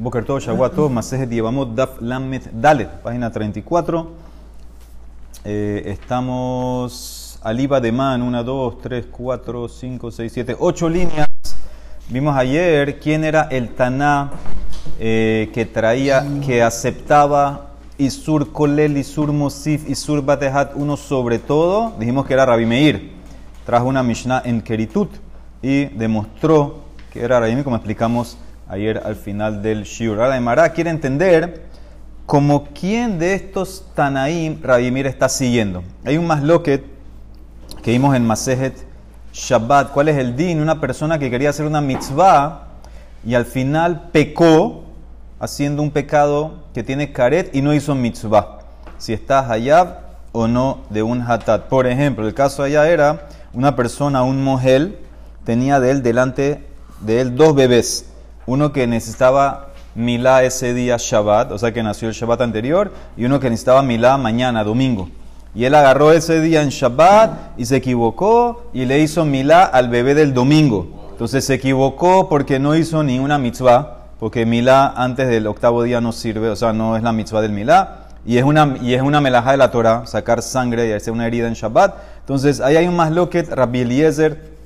Boker Tov, Shawato, Masejet Yevamot, Daf Lamet Dalet, página 34. Eh, estamos Aliba de Man, 1, 2, 3, 4, 5, 6, 7, 8 líneas. Vimos ayer quién era el Taná eh, que traía, que aceptaba Isur Kolel, Isur Mosif, Isur Batehat, uno sobre todo. Dijimos que era Rabbi Meir. Trajo una Mishnah en Keritut y demostró que era Rabbi Meir, como explicamos ayer al final del Shiur. Ahora, Emara quiere entender como quién de estos Tanaim Rabimir está siguiendo. Hay un masloket que vimos en Masejet Shabbat. ¿Cuál es el din? Una persona que quería hacer una mitzvah y al final pecó haciendo un pecado que tiene karet y no hizo mitzvah. Si está hayab o no de un hatat. Por ejemplo, el caso allá era una persona, un mohel, tenía de él delante de él dos bebés uno que necesitaba milá ese día Shabbat, o sea que nació el Shabbat anterior, y uno que necesitaba milá mañana, domingo. Y él agarró ese día en Shabbat y se equivocó y le hizo milá al bebé del domingo. Entonces se equivocó porque no hizo ni una mitzvah, porque milá antes del octavo día no sirve, o sea, no es la mitzvah del milá. Y es una, y es una de la Torah, sacar sangre y hacer una herida en Shabbat. Entonces ahí hay un más loquet, Rabbi Eliezer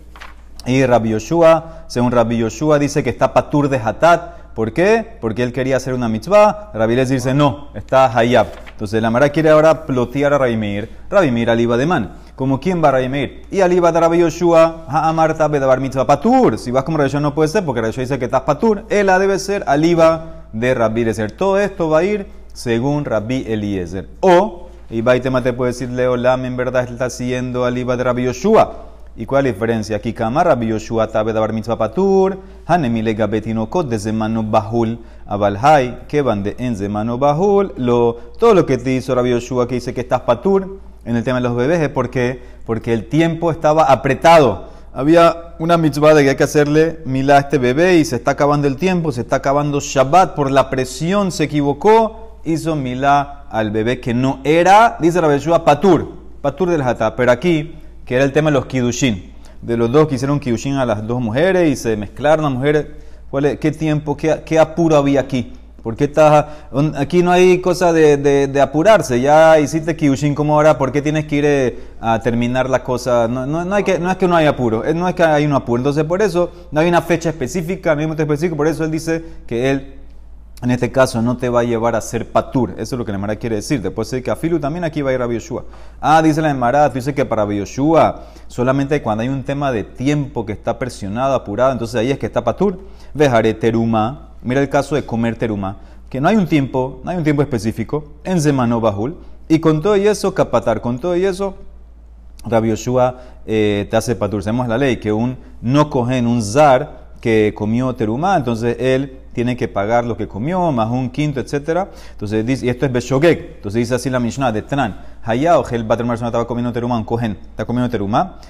y Rabbi Yoshua, según Rabbi Yoshua, dice que está patur de hatat. ¿Por qué? Porque él quería hacer una mitzvah. Rabbi Les dice, no, está hayab. Entonces la Mara quiere ahora plotear a. Rabbi Meir aliba de man. ¿Como quién va Rabbi Meir? Y aliba de Rabbi Yoshua, ha'amarta bedabar mitzvah patur. Si vas como Rabbi Yoshua no puede ser, porque Rabbi Yoshua dice que estás patur. Ella debe ser aliba de Rabbi Eliezer. Todo esto va a ir según Rabbi Eliezer. O, y Baitema te puede decir, Leo Lam en verdad está siguiendo aliba de Rabbi Yoshua. ¿Y cuál es la diferencia? Aquí Kamar Yoshua Tabe Dabar Mitzvah Patur, Hanemile Gabetinokot de Zemano Bahul, Abalhai, que van de en Zemano Bahul, lo, todo lo que te hizo Rabbi Yoshua que dice que estás Patur en el tema de los bebés es porque, porque el tiempo estaba apretado. Había una mitzvah de que hay que hacerle milá a este bebé y se está acabando el tiempo, se está acabando Shabbat, por la presión se equivocó, hizo milá al bebé que no era, dice Rabbi Yoshua, Patur, Patur del Hatá. Pero aquí que era el tema de los kidushin. De los dos que hicieron kidushin a las dos mujeres y se mezclaron las mujeres. ¿Qué tiempo, qué, apuro había aquí? ¿Por qué estás, aquí no hay cosa de, apurarse? Ya hiciste kidushin como ahora, ¿por qué tienes que ir eh, a terminar la cosa? No, no, hay que, no es que no hay apuro, no es que hay un apuro. Entonces, por eso no hay una fecha específica, no específico, por eso él dice que él en este caso no te va a llevar a ser patur. Eso es lo que la Emara quiere decir. Después de que Afilu también aquí va a ir a Yoshua. Ah, dice la Emara, tú dices que para Yoshua solamente cuando hay un tema de tiempo que está presionado, apurado, entonces ahí es que está patur. Vejaré teruma. Mira el caso de comer teruma. Que no hay un tiempo, no hay un tiempo específico. En Zemano Bahul. Y con todo y eso, capatar. Con todo y eso, Rabbi Yoshua eh, te hace patur. Sabemos la ley que un no cogen un zar que comió teruma, entonces él tiene que pagar lo que comió, más un quinto, etc. Entonces dice, y esto es Beshogeg. Entonces dice así la Mishnah de Tran. Hayá o Gel estaba comiendo teruma, un cohen, está comiendo teruma.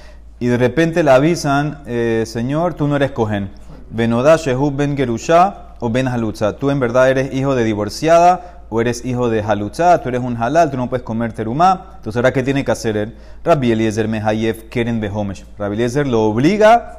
Y de repente le avisan, eh, Señor, tú no eres cohen. Benoda Shehu Ben Gerusha o Ben Halutza. Tú en verdad eres hijo de divorciada o eres hijo de Halutza, tú eres un halal, tú no puedes comer teruma. Entonces, ¿ahora qué tiene que hacer él? Rabbi Eliezer Mehayev Keren Behomesh. Rabbi Eliezer lo obliga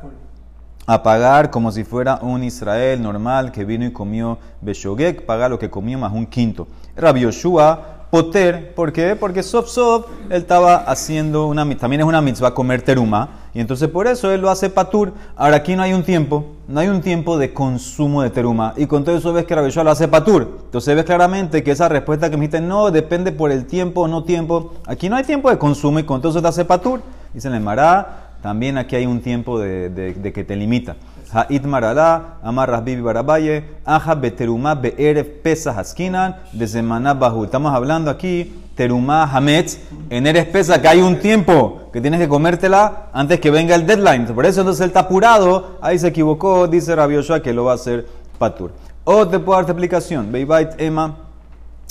a pagar como si fuera un Israel normal que vino y comió Beshogek, paga lo que comió más un quinto. Rabbi Yoshua, Poter, ¿por qué? Porque Sof Sof, él estaba haciendo una también es una mitzvah comer teruma, y entonces por eso él lo hace patur. Ahora aquí no hay un tiempo, no hay un tiempo de consumo de teruma, y con todo eso ves que Rabbi Yoshua lo hace patur. Entonces ves claramente que esa respuesta que me dijiste, no, depende por el tiempo o no tiempo. Aquí no hay tiempo de consumo y con todo eso te hace patur. Dice el Mará, también aquí hay un tiempo de, que te limita. Ha'it marala, amarras bibi barabaye, aja beterumá be'eref pesas haskinan, de semana bahu. Estamos hablando aquí, terumá hametz, en eres pesa, que hay un tiempo que tienes que comértela antes que venga el deadline. Por eso entonces él está apurado, ahí se equivocó, dice Rabbi que lo va a hacer patur. O te puedo darte explicación, Beibait Emma,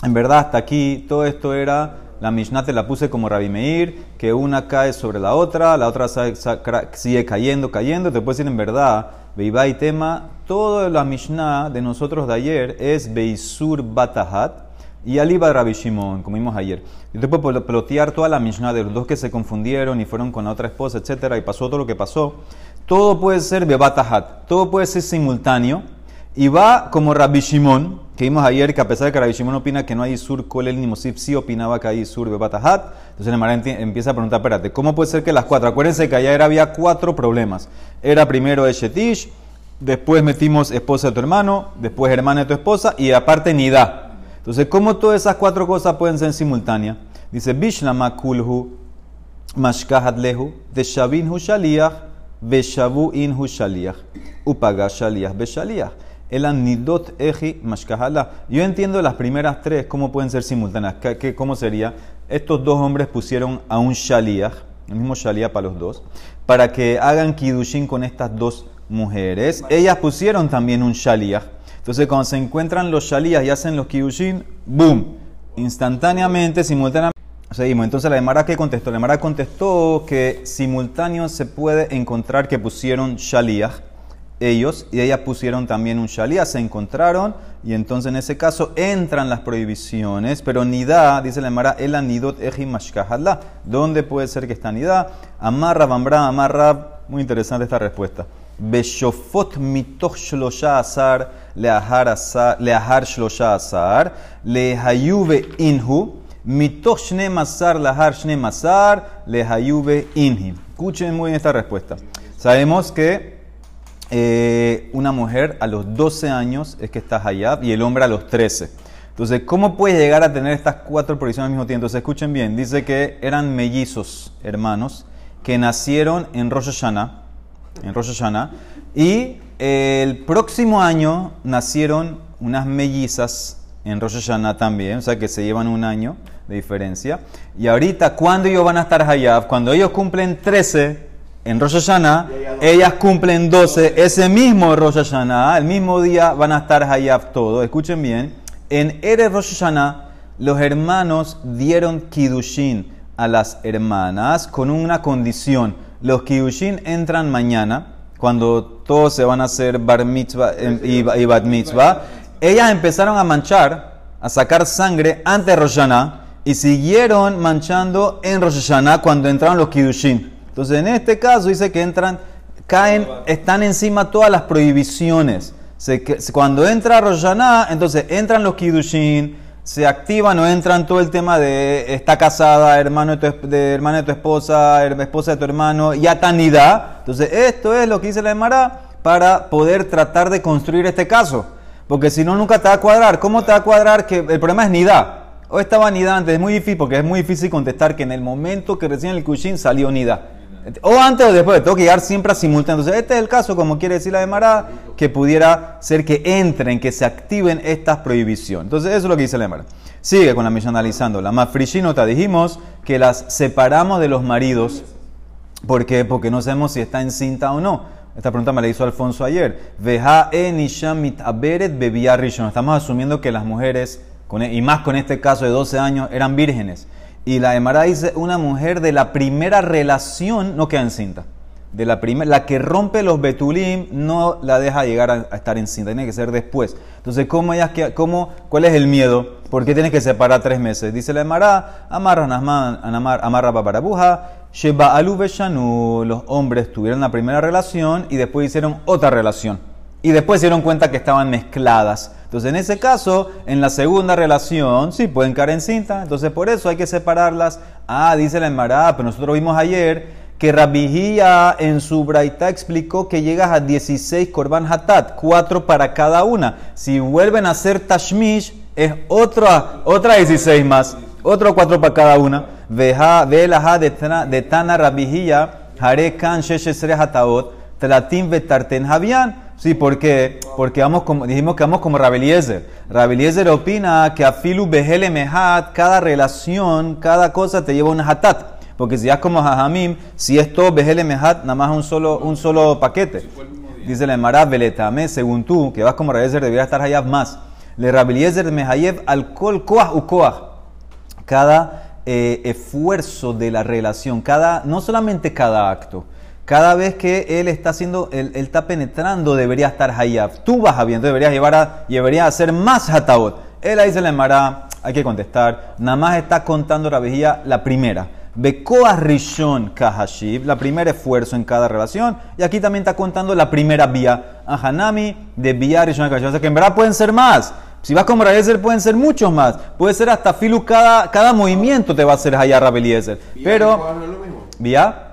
en verdad hasta aquí todo esto era la Mishnah te la puse como Rabbi Meir, que una cae sobre la otra, la otra sigue cayendo, cayendo. Decir en verdad, Beibá y tema, toda la Mishnah de nosotros de ayer es Beisur Batahat y Aliba Rabbi Shimon, como vimos ayer. Te puedo plotear toda la Mishnah de los dos que se confundieron y fueron con la otra esposa, etcétera, y pasó todo lo que pasó. Todo puede ser Bebatahat, todo puede ser simultáneo y va como Rabbi Shimon, que vimos ayer que a pesar de que Rabbi Shimon opina que no hay sur el ni Mosif, sí opinaba que hay sur bebatahat. Entonces el Mara empieza a preguntar, espérate, ¿cómo puede ser que las cuatro? Acuérdense que ayer había cuatro problemas. Era primero Eshetish, después metimos esposa de tu hermano, después hermana de tu esposa y aparte Nida. Entonces, ¿cómo todas esas cuatro cosas pueden ser simultáneas? Dice, Bishlama kulhu mashkahat lehu, de shavin hu shaliach, beshavu in hu shaliach, upaga shaliach beshaliach el anidot eji mashkahala. Yo entiendo las primeras tres, cómo pueden ser simultáneas. ¿Qué, cómo sería? Estos dos hombres pusieron a un shaliach, el mismo shaliach para los dos, para que hagan kidushin con estas dos mujeres. Ellas pusieron también un shaliach. Entonces, cuando se encuentran los shaliach y hacen los kidushin, ¡boom! Instantáneamente, simultáneamente. Seguimos. Entonces, la Emara que contestó? La Emara contestó que simultáneo se puede encontrar que pusieron shaliach ellos y ellas pusieron también un shalía, se encontraron y entonces en ese caso entran las prohibiciones, pero nida, dice la Emara, el anidot eji mashkahallah. ¿Dónde puede ser que está nida? Amarra, bambra, amarra. Muy interesante esta respuesta. Beshofot mitoch shlosha asar leahar shlosha asar lehayuve inhu mitoch shne masar lahar shne masar lehayuve inhi. Escuchen muy bien esta respuesta. Sabemos que eh, una mujer a los 12 años es que está Hayab y el hombre a los 13. Entonces, ¿cómo puede llegar a tener estas cuatro prohibiciones al mismo tiempo? Entonces, escuchen bien, dice que eran mellizos, hermanos, que nacieron en Rosh en Rosh y el próximo año nacieron unas mellizas en Rosh también, o sea que se llevan un año de diferencia. Y ahorita, ¿cuándo ellos van a estar Hayab? Cuando ellos cumplen 13, en Rosh ellas cumplen 12, ese mismo Rosh Hashanah, el mismo día van a estar Hayab todo. Escuchen bien, en Erev Rosh Hashanah, los hermanos dieron Kiddushin a las hermanas con una condición. Los Kiddushin entran mañana, cuando todos se van a hacer Bar Mitzvah y, Bat Mitzvah. Ellas empezaron a manchar, a sacar sangre antes de Rosh Hashanah y siguieron manchando en Rosh Hashanah cuando entraron los Kiddushin. Entonces, en este caso dice que entran, caen, están encima todas las prohibiciones. cuando entra Roshaná, entonces entran los Kiddushin, se activan o entran todo el tema de está casada, hermano de tu, de, hermana de tu esposa, esposa de tu hermano, ya tanidad. Entonces, esto es lo que dice la Emara para poder tratar de construir este caso. Porque si no, nunca te va a cuadrar. ¿Cómo te va a cuadrar? Que el problema es nidad. O estaba nidad antes, es muy difícil porque es muy difícil contestar que en el momento que recién el Kushin salió nidad. O antes o después, tengo que llegar siempre a simultáneo. Entonces, este es el caso, como quiere decir la de Mará, que pudiera ser que entren, que se activen estas prohibiciones. Entonces, eso es lo que dice la Mará. Sigue con la misión analizando. La más te dijimos que las separamos de los maridos. ¿Por qué? Porque no sabemos si está encinta o no. Esta pregunta me la hizo Alfonso ayer. Estamos asumiendo que las mujeres, e, y más con este caso de 12 años, eran vírgenes. Y la Emara dice, una mujer de la primera relación no queda encinta. De la, primera, la que rompe los betulim no la deja llegar a, estar encinta, tiene que ser después. Entonces, ¿cómo ellas, cómo, ¿cuál es el miedo? ¿Por qué tienes que separar tres meses? Dice la Emara, amarra amarra paparabuja, sheba alu los hombres tuvieron la primera relación y después hicieron otra relación. Y después se dieron cuenta que estaban mezcladas. Entonces, en ese caso, en la segunda relación, sí pueden caer en cinta. Entonces, por eso hay que separarlas. Ah, dice la Emara, pero nosotros vimos ayer que Rabijía en su Braita explicó que llegas a 16 Korban Hatat, 4 para cada una. Si vuelven a ser Tashmish, es otra, otra 16 más, otro 4 para cada una. Veja, velaja de Tana Rabijía, Hare Kan Sheshesre Hataot, Tlatim Betarten Javian. Sí, ¿por qué? Porque vamos como, dijimos que vamos como Rabeliezer. Rabeliezer opina que a Filu Behele Mehat, cada relación, cada cosa te lleva un hatat. Porque si es como Jajamim, si es todo Behele Mehat, nada más un solo, un solo paquete. Dice la Emara Beletame, según tú, que vas como Rabeliezer, debería estar allá más. Le Rabeliezer Mehayev al Kol Koach u. Cada eh, esfuerzo de la relación, cada, no solamente cada acto, cada vez que él está haciendo, él, está penetrando, debería estar hayab. Tú vas a bien, deberías llevar a, deberías hacer más hataot. Él ahí se le llamará, hay que contestar, nada más está contando la vejía la primera. Bekoa Rishon Kahashiv, la primer esfuerzo en cada relación. Y aquí también está contando la primera vía. Hanami de vía Rishon Kahashiv. O sea que en verdad pueden ser más. Si vas con Rabeliezer pueden ser muchos más. Puede ser hasta filu, cada, cada movimiento te va a hacer allá Rabeliezer. Pero... ¿Vía?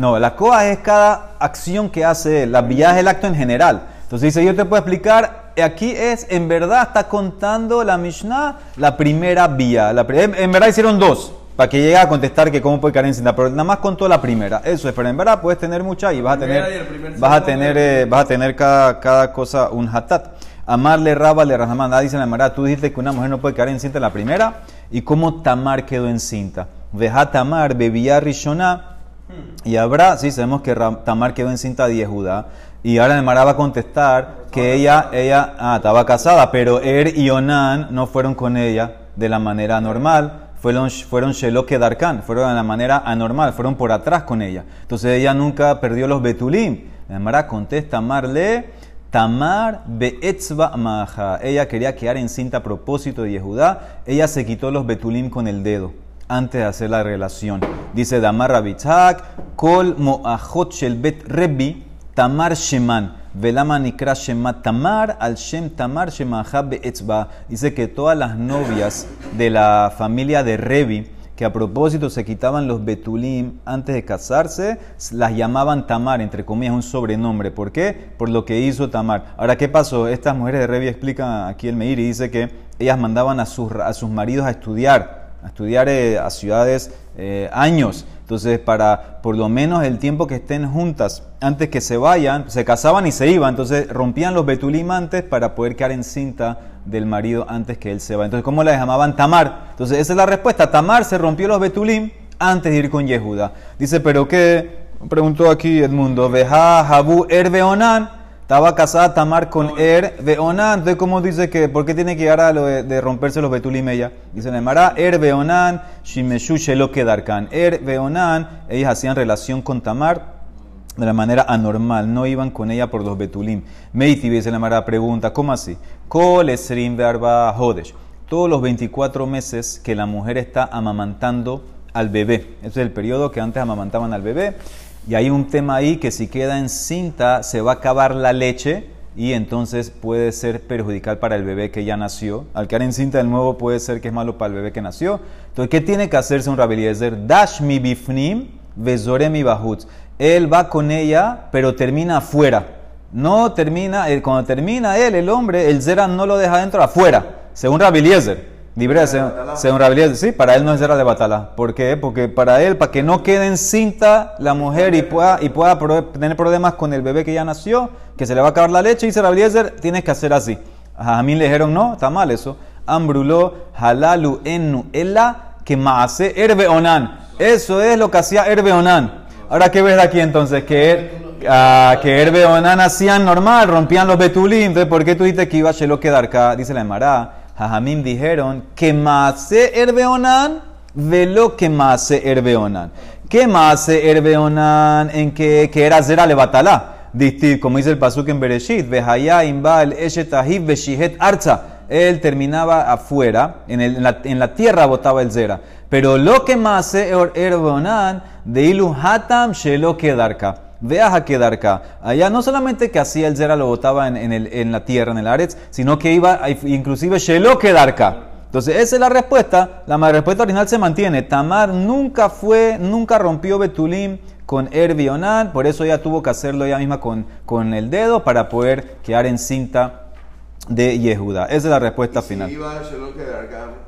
¿Y Koah no la coa es cada acción que hace él. La vía es el acto en general. Entonces dice, yo te puedo explicar, aquí es, en verdad está contando la Mishnah la primera vía. La, en, en verdad hicieron dos, para que llegue a contestar que cómo puede caer en cinta, pero nada más contó la primera. Eso es, pero en verdad puedes tener muchas y vas a tener, primer vas a tener, eh, vas a tener cada, cada cosa un hatat. Amarle, Rábale, Rahamán, dice la tú dijiste que una mujer no puede caer encinta en la primera, y cómo Tamar quedó encinta. Veja Tamar, bebía Rishoná, y habrá, sí, sabemos que Tamar quedó encinta de Judá. Y ahora el Mara va a contestar que ella, ella, ah, estaba casada, pero Er y Onan no fueron con ella de la manera normal. Fueron, fueron Sheloke Darkan, fueron de la manera anormal, fueron por atrás con ella. Entonces ella nunca perdió los Betulim. El Mara contesta, Marle, Tamar Beetzba Maja. Ella quería quedar encinta a propósito de Yehudá. Ella se quitó los Betulim con el dedo antes de hacer la relación. Dice Damar Rabitzak, Kol Moachot Shel Bet Rebi, Tamar Sheman. Velama Nikra Shema Tamar al Shem Tamar Shemaha Beetzba. Dice que todas las novias de la familia de Rebi, que a propósito se quitaban los betulim antes de casarse, las llamaban Tamar, entre comillas, un sobrenombre. ¿Por qué? Por lo que hizo Tamar. Ahora, ¿qué pasó? Estas mujeres de Revi explican aquí el Meir y dice que ellas mandaban a sus, a sus maridos a estudiar, a estudiar eh, a ciudades eh, años. Entonces, para por lo menos el tiempo que estén juntas, antes que se vayan, se casaban y se iban. Entonces, rompían los betulim antes para poder quedar encinta del marido antes que él se va. Entonces, ¿cómo la llamaban Tamar? Entonces, esa es la respuesta. Tamar se rompió los betulim antes de ir con Yehuda. Dice, ¿pero qué? Preguntó aquí Edmundo. Veja Jabu Erbeonan. Estaba casada Tamar con Er Beonan. Entonces, ¿cómo dice que? ¿Por qué tiene que llegar a lo de, de romperse los betulim ella? Dice Nemara, Er Beonan, Shimeshu Shelo Kedarkan. Er Beonan, ellas hacían relación con Tamar de la manera anormal, no iban con ella por los betulim. Meiti dice la Mara pregunta, ¿cómo así? Kol esrim verba hodesh. Todos los 24 meses que la mujer está amamantando al bebé. Ese es el periodo que antes amamantaban al bebé. Y hay un tema ahí que si queda encinta se va a acabar la leche y entonces puede ser perjudicial para el bebé que ya nació. Al quedar encinta de nuevo puede ser que es malo para el bebé que nació. Entonces, ¿qué tiene que hacerse un rabeliezer? Dash mi bifnim, vezore mi bahutz. Él va con ella, pero termina afuera. No termina, eh, cuando termina él, el hombre, el Zera no lo deja dentro, afuera. Según Rabeliezer. Libre, según, Rabeliezer, sí, para él no es Zera de Batala. ¿Por qué? Porque para él, para que no quede encinta la mujer y pueda, y pueda tener problemas con el bebé que ya nació, que se le va a acabar la leche, dice Rabeliezer, tienes que hacer así. A mí le dijeron, no, está mal eso. Ambruló, halalu ennu, ella que maase erbe onan. Eso es lo que hacía erbe onan. Ahora, ¿qué ves aquí entonces? Que, er, ah, que Herbe Onan hacían normal, rompían los betulim. Entonces, ¿por qué tú dices que iba a Shelo quedar acá? Dice la Emara. Jajamim dijeron que maase Herbe Onan, velo que maase Herbe Onan. ¿Qué maase Herbe Onan en que, que era Zera Levatalá? Distiv, como dice el pasuk en Bereshit, Vehaya imbal eshet ahiv veshihet arza. Él terminaba afuera, en, el- en la, tierra botaba el Zera. Pero lo que más Erbonan de Ilu Hatam Shelo Kedarka. Veas a Kedarka. Allá no solamente que hacía el Zera lo botaba en, en el- en la tierra, en el Aretz, sino que iba a- inclusive Shelo Kedarka. Entonces, esa es la respuesta. La respuesta original se mantiene. Tamar nunca fue, nunca rompió Betulim con Erbionan, por eso ella tuvo que hacerlo ella misma con, con el dedo para poder quedar encinta de Yehuda. Esa es la respuesta final. Si iba a Shalom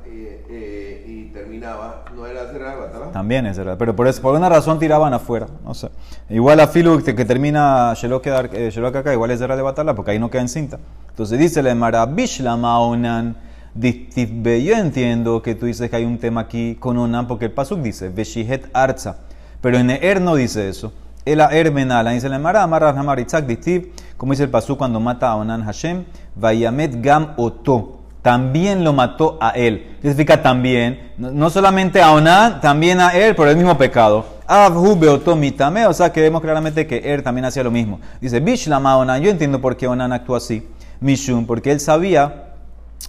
eh, eh, y terminaba, ¿no era hacer la batalla? También es verdad. Pero por, eso, por una razón tiraban afuera. No sé. Igual a Filu que, que termina quedar eh, acá, igual es de de batalla porque ahí no queda encinta. Entonces dice la Emara, Bishla Maonan. Yo entiendo que tú dices que hay un tema aquí con Onan porque el Pasuk dice Veshihet Arza. Pero en Er no dice eso. El Er Benala dice la Emara, Amarra Hamar Itzak Distib. Como dice el Pasuk cuando mata a Onan Hashem. Vayamet Gam Oto también lo mató a él. ¿Qué significa también? No, solamente a Onan, también a él por el mismo pecado. Abhu beotomitame, o sea que vemos claramente que él también hacía lo mismo. Dice, Bishlama Onan, yo entiendo por qué Onan actuó así. Mishum, porque él sabía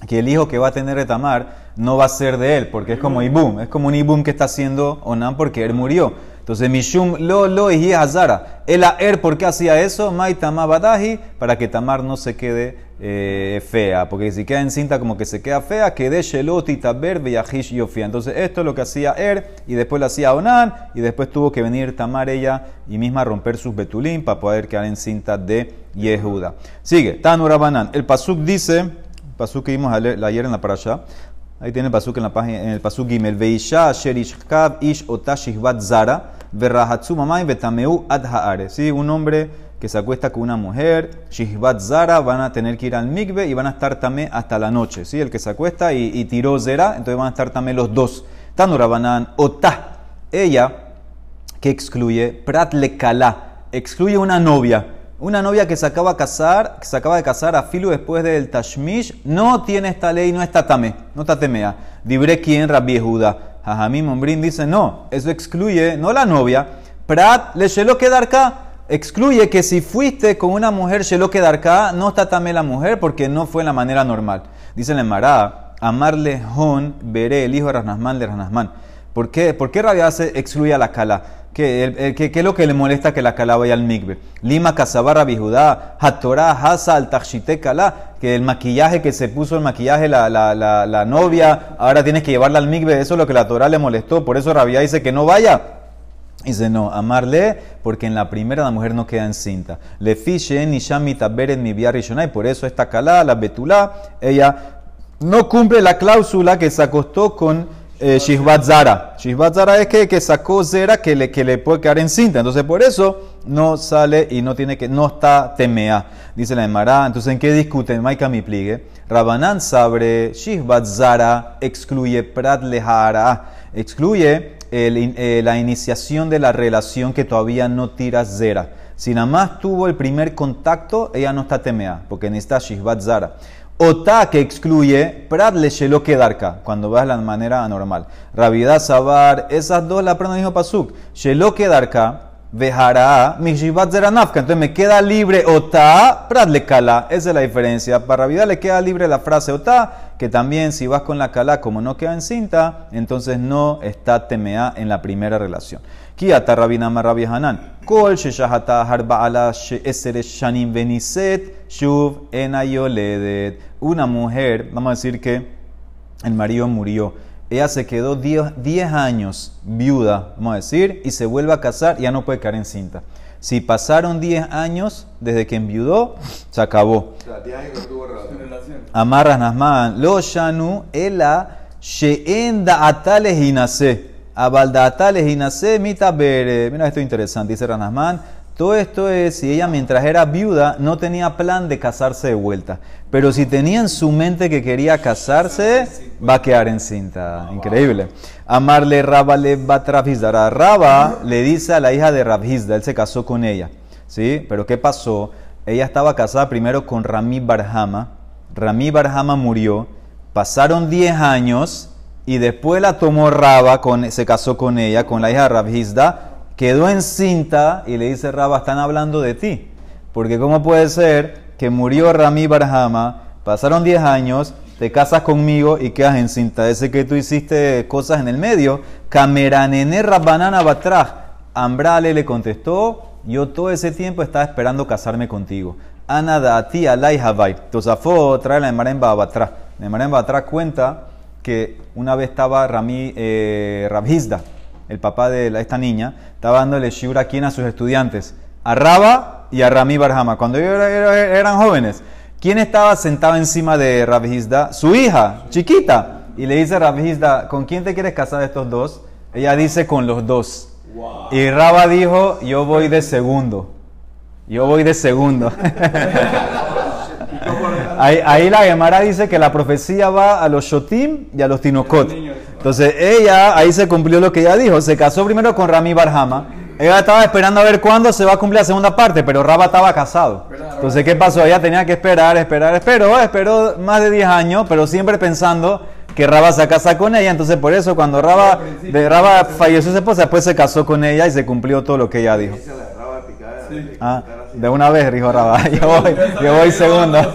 que el hijo que va a tener de Tamar no va a ser de él, porque es como Ibum, es como un Ibum que está haciendo Onam porque él murió. Entonces, Mishum lo lo y Hazara. El er, ¿por qué hacía eso? Mai Badahi, para que Tamar no se quede eh, fea. Porque si queda encinta como que se queda fea, que de Sheloti Taber Beyahish Yofia. Entonces, esto es lo que hacía Er, y después lo hacía Onan, y después tuvo que venir Tamar ella y misma romper sus betulín para poder quedar encinta de Yehuda. Sigue, Tanura Banan. El Pasuk dice, Pasuk que vimos ayer en la parasha. Ahí tiene el pasuk en la página, en el pasuk Gimel. Veisha sherishkav ish otashihvat zara verrahatsu mamay betameu ad Sí, un hombre que se acuesta con una mujer, shihvat zara, van a tener que ir al mikve y van a estar tamé hasta la noche. ¿sí? El que se acuesta y, tiró zera, entonces van a estar tamé los dos. Tanurabanan otah. Ella, que excluye, prat le excluye una novia una novia que se acaba de casar, que se acaba de casar a Filu después del Tashmish, no tiene esta ley, no está tame, no está temea. Dibre quién, Rabbi Yehuda. Jajamim Mombrin dice, no, eso excluye, no la novia, Prat le shelo acá, excluye que si fuiste con una mujer shelo acá, no está tame la mujer porque no fue la manera normal. Dice el Mará, amarle Hon, veré el hijo de Ranasman de Ranasman. ¿Por qué, ¿Por qué Rabia se excluye a la Kala? ¿Qué, qué, es lo que le molesta que la Kala vaya al migbe? Lima Kasabarra Bijudá, Hatorá, Hasa, al Kala, que el maquillaje que se puso el maquillaje la, la, la, novia, ahora tienes que llevarla al migbe, eso es lo que la Torah le molestó, por eso Rabia dice que no vaya. Dice, no, amarle, porque en la primera la mujer no queda encinta. Le fiche ni beren mi y por eso esta Kala, la Betulá, ella no cumple la cláusula que se acostó con eh, Shihbat Zara. Shihbat Zara es que, que sacó Zera que le, que le puede quedar en cinta. Entonces, por eso no sale y no tiene que, no está temea. Dice la Emara. Entonces, ¿en qué discuten? Maika mi pligue. Rabanan sabre, Shihbat Zara excluye Prat Lehara. Excluye eh, la iniciación de la relación que todavía no tira Zera. Si nada más tuvo el primer contacto, ella no está temea, porque necesita Shihbat Zara. Ota que excluye, Prat le shelo kedarka, cuando vas de la manera anormal. Ravidad Sabar, esas dos la aprendo el mismo Pasuk. Shelo kedarka, vejará, mishivat zeranafka. Entonces me queda libre Ota, Prat le kala. Esa es la diferencia. Para Ravidad le queda libre la frase Ota, que también si vas con la kala, como no queda en cinta, entonces no está temea en la primera relación. Kiata Rabina Rabbi Hanan. Kol sheshahata ala shanim veniset shuv enayoledet. Una mujer, vamos a decir que el marido murió. Ella se quedó 10 años viuda, vamos a decir, y se vuelve a casar, ya no puede caer en cinta. Si pasaron 10 años desde que enviudó, se acabó. Amarras Nasman, lo shanu ela sheenda atales inase. Abaldatales y nace mita Mira esto interesante, dice Ranasman. Todo esto es si ella mientras era viuda no tenía plan de casarse de vuelta. Pero si tenía en su mente que quería casarse, va a quedar encinta. Increíble. Amarle Raba le a Raba le dice a la hija de Rabhizda, él se casó con ella. ¿Sí? Pero ¿qué pasó? Ella estaba casada primero con Rami Barhama. Rami Barhama murió. Pasaron 10 años y después la tomó Raba, con, se casó con ella, con la hija de Rabhizda, quedó encinta y le dice Raba, están hablando de ti. Porque ¿cómo puede ser que murió Rami Barhama, pasaron 10 años, te casas conmigo y quedas encinta? Ese que tú hiciste cosas en el medio. Cameranene Rabbanana Batraj. Ambrale le contestó, yo todo ese tiempo estaba esperando casarme contigo. Ana da ti alay havai. Tosafó trae la Emara en Babatraj. La Emara en cuenta que una vez estaba Rami, eh, Rabhizda, el papá de esta niña, estaba dándole shiur a a sus estudiantes, a Raba y a Rami Barhama. Cuando ellos eran jóvenes, ¿quién estaba sentado encima de Rabhizda? Su hija, chiquita. Y le dice a Rabhizda, ¿con quién te quieres casar de estos dos? Ella dice, con los dos. Y Raba dijo, yo voy de segundo. Yo voy de segundo. Ahí, la Gemara dice que la profecía va a los Shotim y a los Tinokot. Entonces ella, ahí se cumplió lo que ella dijo. Se casó primero con Rami Barhama. Ella estaba esperando a ver cuándo se va a cumplir la segunda parte, pero Raba estaba casado. Entonces, ¿qué pasó? Ella tenía que esperar, esperar, esperó, esperó más de 10 años, pero siempre pensando que Raba se casa con ella. Entonces, por eso, cuando Raba, de Raba falleció su esposa, después se casó con ella y se cumplió todo lo que ella dijo. Ah, de una vez, dijo Rabá. Yo voy, yo voy segundo.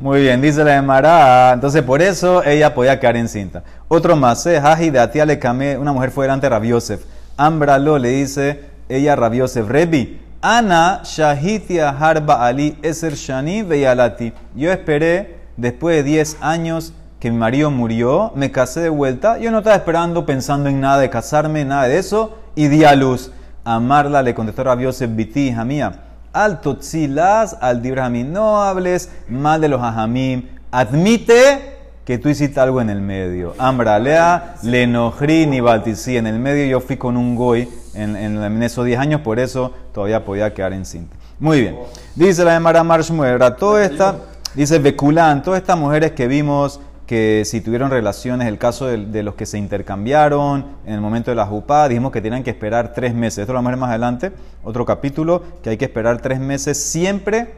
Muy bien, dice la Emara. Entonces, por eso ella podía quedar encinta. Otro más, eh, Haji de Atia le camé, una mujer fue delante de Rabiosef. Ambralo le dice, ella Rabiosef, Rebi, Ana Shahitia Harba Ali Eser Shani Veyalati. Yo esperé, después de 10 años que mi marido murió, me casé de vuelta. Yo no estaba esperando, pensando en nada de casarme, nada de eso, y di a luz. Amarla le contestó Rabiosef, Biti, hija mía al totzilas, al dibrahim. No hables mal de los ajamim. Admite que tú hiciste algo en el medio. Ambralea, lenojri, ni balticí. En el medio yo fui con un goy en, en, esos 10 años, por eso todavía podía quedar en cinta. Muy bien. Dice la de Mara Marshmuera, toda esta, dice Beculán, todas estas mujeres que vimos que si tuvieron relaciones, el caso de, los que se intercambiaron en el momento de la jupá, dijimos que tenían que esperar tres meses. Esto lo vamos a ver más adelante, otro capítulo, que hay que esperar tres meses siempre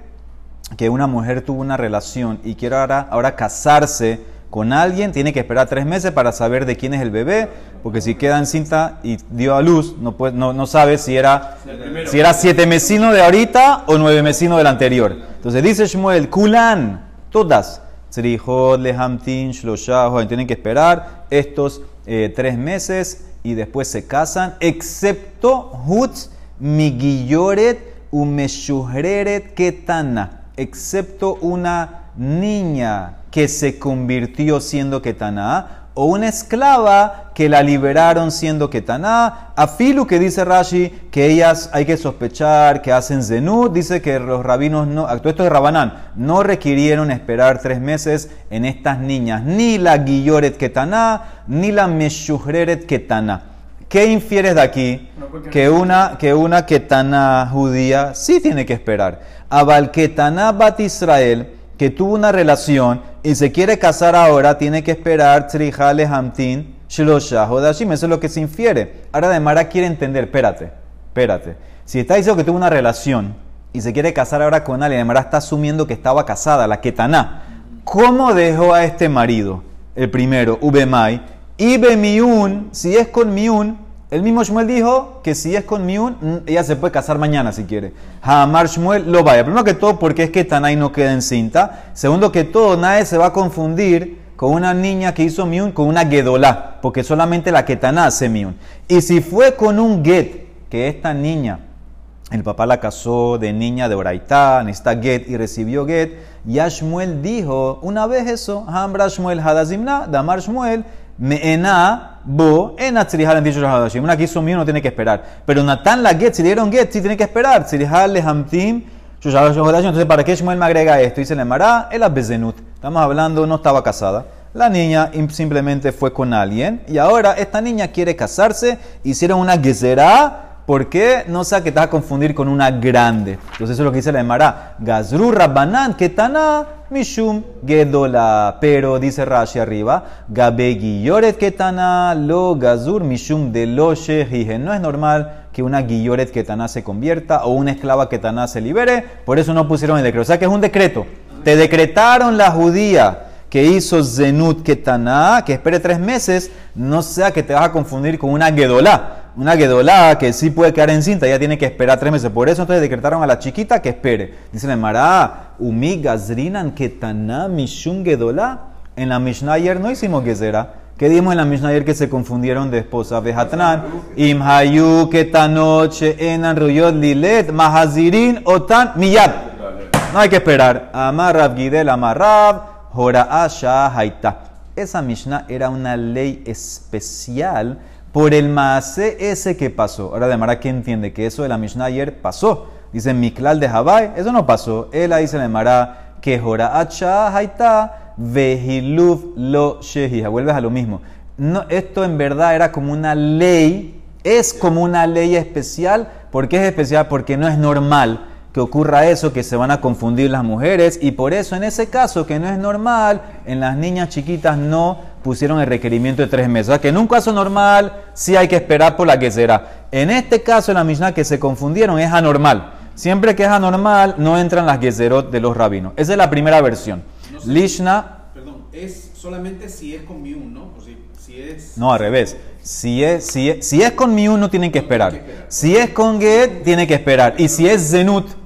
que una mujer tuvo una relación y quiere ahora, ahora casarse con alguien, tiene que esperar tres meses para saber de quién es el bebé, porque si queda encinta y dio a luz, no, puede, no, no sabe si era, si era siete mesino de ahorita o nueve mesino del anterior. Entonces dice Shmuel, Kulan, todas Tzrihot, Lehamtin, tienen que esperar estos eh, tres meses y después se casan, excepto Hutz, Migilloret, Umeshuhreret, Ketana, excepto una niña que se convirtió siendo Ketana o una esclava que la liberaron siendo ketaná. Afilu que dice Rashi que ellas hay que sospechar que hacen zenú, dice que los rabinos no, esto es de Rabanán, no requirieron esperar tres meses en estas niñas, ni la guilloret ketaná, ni la meshuhreret ketaná. ¿Qué infieres de aquí? que una, que una ketaná judía sí tiene que esperar. Abal ketaná bat Israel, que tuvo una relación y se quiere casar ahora, tiene que esperar Tzrihale Hamtin Shlosha Hodashim. Eso es lo que se infiere. Ahora de Mara quiere entender, espérate, espérate. Si está diciendo que tuvo una relación y se quiere casar ahora con alguien, Mara está asumiendo que estaba casada, la Ketaná. ¿Cómo dejó a este marido, el primero, Ubemai, y Bemiun, si es con Miun, el mismo Shmuel dijo que si es con Miun, mm, ella se puede casar mañana si quiere. Hamar Shmuel lo vaya. Primero que todo, porque es que Tanay no queda en cinta. Segundo que todo, nadie se va a confundir con una niña que hizo Miun con una Gedolá, porque solamente la que Taná hace Miun. Y si fue con un Get, que esta niña, el papá la casó de niña de Oraitá, necesita Get y recibió Get, ya Shmuel dijo una vez eso, Hamra Shmuel Hadazimna, Damar Shmuel, Meena bo en han dicho Una que hizo mío no tiene que esperar. Pero Natán la get, si le dieron get, sí tiene que esperar. Tzrihal le hamtim entonces, ¿para qué Shmuel me agrega esto? Dice le mará el abezenut. Estamos hablando, no estaba casada. La niña simplemente fue con alguien y ahora esta niña quiere casarse. Hicieron una gezerá ¿Por qué? No sea que te vas a confundir con una grande. Entonces eso es lo que dice la Emara. Gazru Rabbanan Ketana Mishum Gedola. Pero dice Rashi arriba. Gabe Yoret Ketana Lo Gazur Mishum de Lo No es normal que una Guilloret Ketana se convierta o una esclava Ketana se libere. Por eso no pusieron el decreto. O sea que es un decreto. Te decretaron la judía que hizo Zenut Ketana, que espere tres meses, no sea que te vas a confundir con una Gedolá una gedolá que sí puede quedar encinta, ya tiene que esperar tres meses. Por eso entonces decretaron a la chiquita que espere. Dice la Mará, umi gazrinan ketana mishun gedolá. En la Mishnah ayer no hicimos gezera. ¿Qué dimos en la Mishnah ayer que se confundieron de esposa? Vejatran, imhayu ketanoche enan ruyot lilet, mahazirin otan miyat. No hay que esperar. Amarrab gidel amarrab, asha haita. Esa Mishnah era una ley especial por el maase ese que pasó. Ahora de Mara, ¿qué entiende? Que eso de la Mishnah ayer pasó. Dice Miklal de Habai, eso no pasó. Él ahí se le Mara que Jora Acha Haita Vehiluf Lo Shehija. Vuelves a lo mismo. No, esto en verdad era como una ley, es como una ley especial. ¿Por qué es especial? Porque no es normal que ocurra eso, que se van a confundir las mujeres. Y por eso en ese caso, que no es normal, en las niñas chiquitas no pusieron el requerimiento de tres meses. O sea que en un caso normal sí hay que esperar por la que será. En este caso, en la Mishnah que se confundieron es anormal. Siempre que es anormal, no entran las gezerot de los rabinos. Esa es la primera versión. No Lishna. Perdón, es solamente si es con miun, ¿no? si, es... No, al revés. Si es, si es, si es con miun, no tienen que esperar. Si es con get, tiene que esperar. Y si es zenut,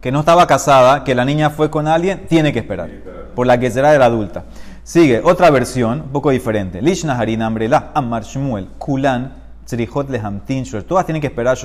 que no estaba casada, que la niña fue con alguien, tiene que esperar. Por la que será de la adulta. Sigue, otra versión, un poco diferente. Lishna Harina Ambrela, Amar Shmuel, Kulan, Tzrihot Lehamtin, Todas tienen que esperar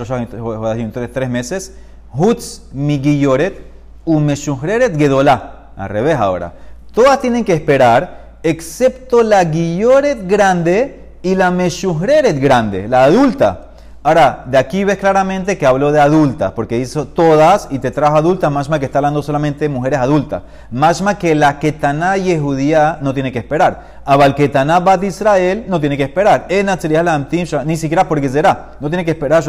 tres meses. Hutz Migiyoret, Umeshuhreret Gedolá. Al revés ahora. Todas tienen que esperar, excepto la Guilloret grande y la Meshuhreret grande, la adulta. Ahora, de aquí ves claramente que habló de adultas, porque hizo todas y te trajo adultas, más que está hablando solamente de mujeres adultas. Más que la Ketaná y judía no tiene que esperar. Abal Ketaná Bat Israel no tiene que esperar. Ni siquiera porque será. No tiene que esperar.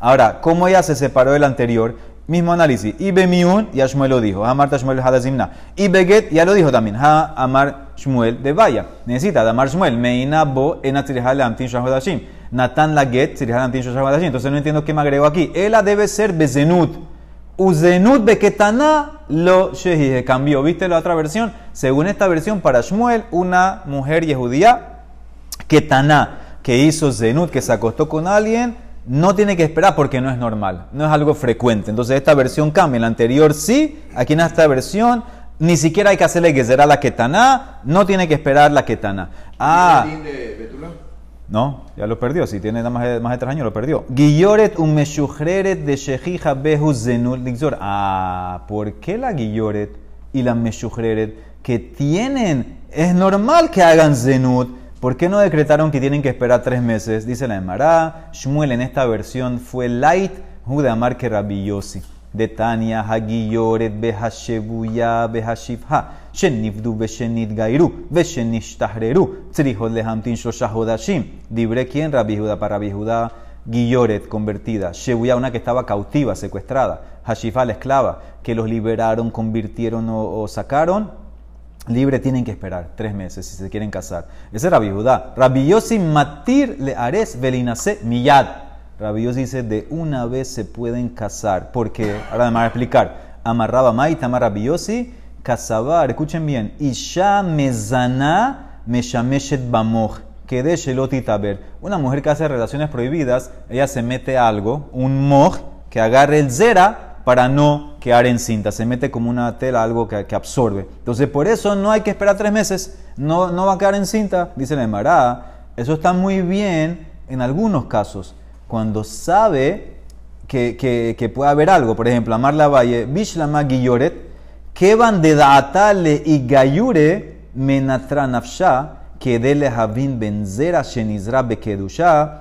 Ahora, ¿cómo ella se separó del anterior? Mismo análisis. Y Bemiun, ya Shmuel lo dijo. Amar Shmuel Hadazimna. Y Beget, ya lo dijo también. Amar Shmuel de Vaya. Necesita Amar Shmuel. Meina Bo Amtin Hodashim. Natan la get, entonces no entiendo qué me agrego aquí. Ella debe ser bezenut. Uzenut beketana lo shehi. Cambió. ¿Viste la otra versión? Según esta versión, para Shmuel, una mujer judía ketana, que hizo zenut, que se acostó con alguien, no tiene que esperar porque no es normal, no es algo frecuente. Entonces esta versión cambia. La anterior sí, aquí en esta versión ni siquiera hay que hacerle que será la ketana, no tiene que esperar la ketana. Ah. No, ya lo perdió. Si tiene más de, más de tres años, lo perdió. Guilloret un meshuhreret de shejija behu zenul Ah, ¿por qué la guilloret y la meshuhreret que tienen, es normal que hagan zenut? ¿Por qué no decretaron que tienen que esperar tres meses? Dice la Emara. Shmuel en esta versión fue light, Judamar que Rabbi de Tania, Hagiyoret, Behashebuya, Behashivha, Shenifdu, Beshenit Gairu, Beshenishtareru, Tzrihot Lehamtin Shoshahodashim. Libre quién, Rabbi Judá. Para Rabbi Judá, Guilloret, convertida, Shebuya, una que estaba cautiva, secuestrada, Hashifa, la esclava, que los liberaron, convirtieron o, sacaron, libre tienen que esperar tres meses si se quieren casar. Ese es Rabbi Judá. Rabbi Matir le ares velinase miyad. Dios dice, de una vez se pueden casar. Porque, ahora me voy a explicar. Amarraba Maita, amarra Rabiosi, casabar, escuchen bien. Isha mezana meshameshet bamoj. Que de taber. Una mujer que hace relaciones prohibidas, ella se mete algo, un moj, que agarre el zera para no quedar encinta. Se mete como una tela, algo que, que, absorbe. Entonces, por eso no hay que esperar tres meses. No, no va a quedar encinta, dice la Emara. Eso está muy bien en algunos casos cuando sabe que, que, puede haber algo, por ejemplo, Amar la Valle, Bishlama Guilloret, que van de Daatale y Gayure Menatra Nafsha, que dele Havin Benzera Shenizra Bekedusha.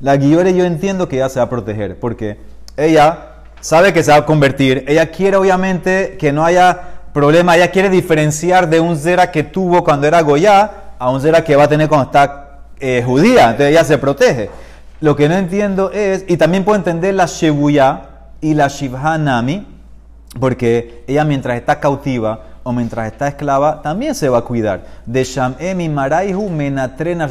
La Guillore yo entiendo que ella se va a proteger, porque ella sabe que se va a convertir, ella quiere obviamente que no haya problema, ella quiere diferenciar de un Zera que tuvo cuando era Goya a un Zera que va a tener cuando está eh, judía, entonces ella se protege. Lo que no entiendo es, y también puedo entender la Shebuya y la Shivhanami, porque ella mientras está cautiva o mientras está esclava, también se va a cuidar. De Shamemi Maraihu Menatrena,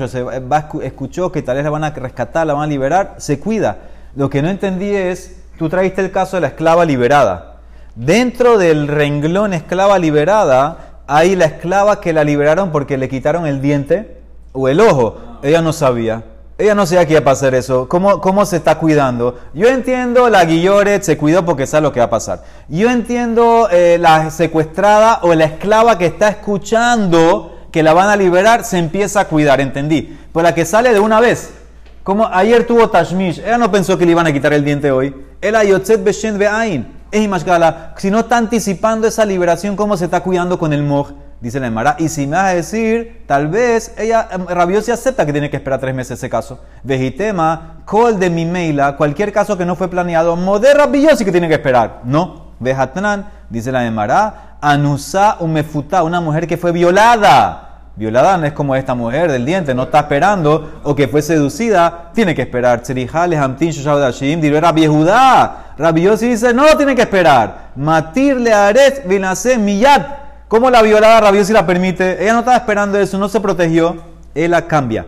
escuchó que tal vez la van a rescatar, la van a liberar, se cuida. Lo que no entendí es, tú trajiste el caso de la esclava liberada. Dentro del renglón esclava liberada, hay la esclava que la liberaron porque le quitaron el diente o el ojo. Ella no sabía. Ella no sabía que iba a pasar eso. ¿Cómo, ¿Cómo se está cuidando? Yo entiendo la Guilloret se cuidó porque sabe lo que va a pasar. Yo entiendo eh, la secuestrada o la esclava que está escuchando que la van a liberar, se empieza a cuidar, entendí. Pero la que sale de una vez, como ayer tuvo Tashmish, ella no pensó que le iban a quitar el diente hoy. Ella Yotzet Beshen Be'ain. Si no está anticipando esa liberación, ¿cómo se está cuidando con el moj? Dice la Emara, y si me vas a decir, tal vez ella, em, Rabiosi acepta que tiene que esperar tres meses ese caso. Vejitema, col de mi meila, cualquier caso que no fue planeado, moder Rabiosi que tiene que esperar. No, Vejatnan, dice la Emara, anusa umefuta, una mujer que fue violada. Violada no es como esta mujer del diente, no está esperando, o que fue seducida, tiene que esperar. Hamtin, Rabbi Judá. Dice, no tiene que esperar. Matir le aret, vinase miyat. ¿Cómo la violada rabiosa la permite? Ella no estaba esperando eso, no se protegió. Él la cambia.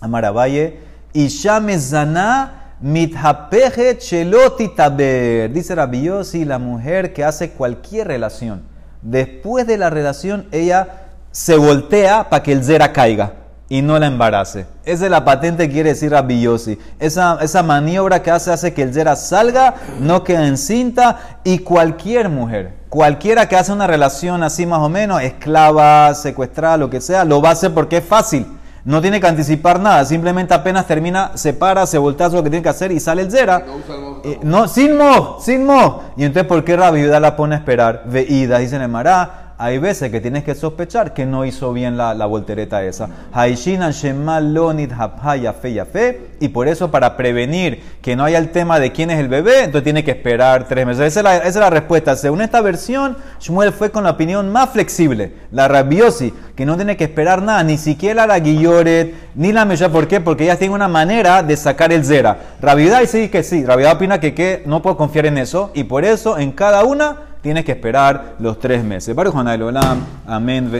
Amaravalle. Isha mezana mithapeje cheloti taber. Dice Rabiosi, la mujer que hace cualquier relación. Después de la relación, ella se voltea para que el zera caiga. y no la embarace. Esa es la patente que quiere decir Rabbi Yossi. Esa, esa maniobra que hace hace que el Zera salga, no quede encinta y cualquier mujer, cualquiera que hace una relación así más o menos, esclava, secuestrada, lo que sea, lo va a hacer porque es fácil. No tiene que anticipar nada, simplemente apenas termina, se para, se voltea, hace lo que tiene que hacer y sale el Zera. No Eh, no, sin mo, sin mo. Y entonces, ¿por qué Rabbi la pone a esperar? Veída, dice en Mará. Hay veces que tienes que sospechar que no hizo bien la, voltereta esa. Haishinan shemal lonit hapha fe fe. Y por eso, para prevenir que no haya el tema de quién es el bebé, entonces tiene que esperar tres meses. Esa es la, respuesta. Según esta versión, Shmuel fue con la opinión más flexible, la rabiosi, que no tiene que esperar nada, ni siquiera la guilloret, ni la Mesha. ¿Por qué? Porque ellas tienen una manera de sacar el zera. Rabiudá sí que sí. Rabiudá opina que no puedo confiar en eso. Y por eso, en cada una, tienes que esperar los tres meses. Baruch Hanay Olam. Amén.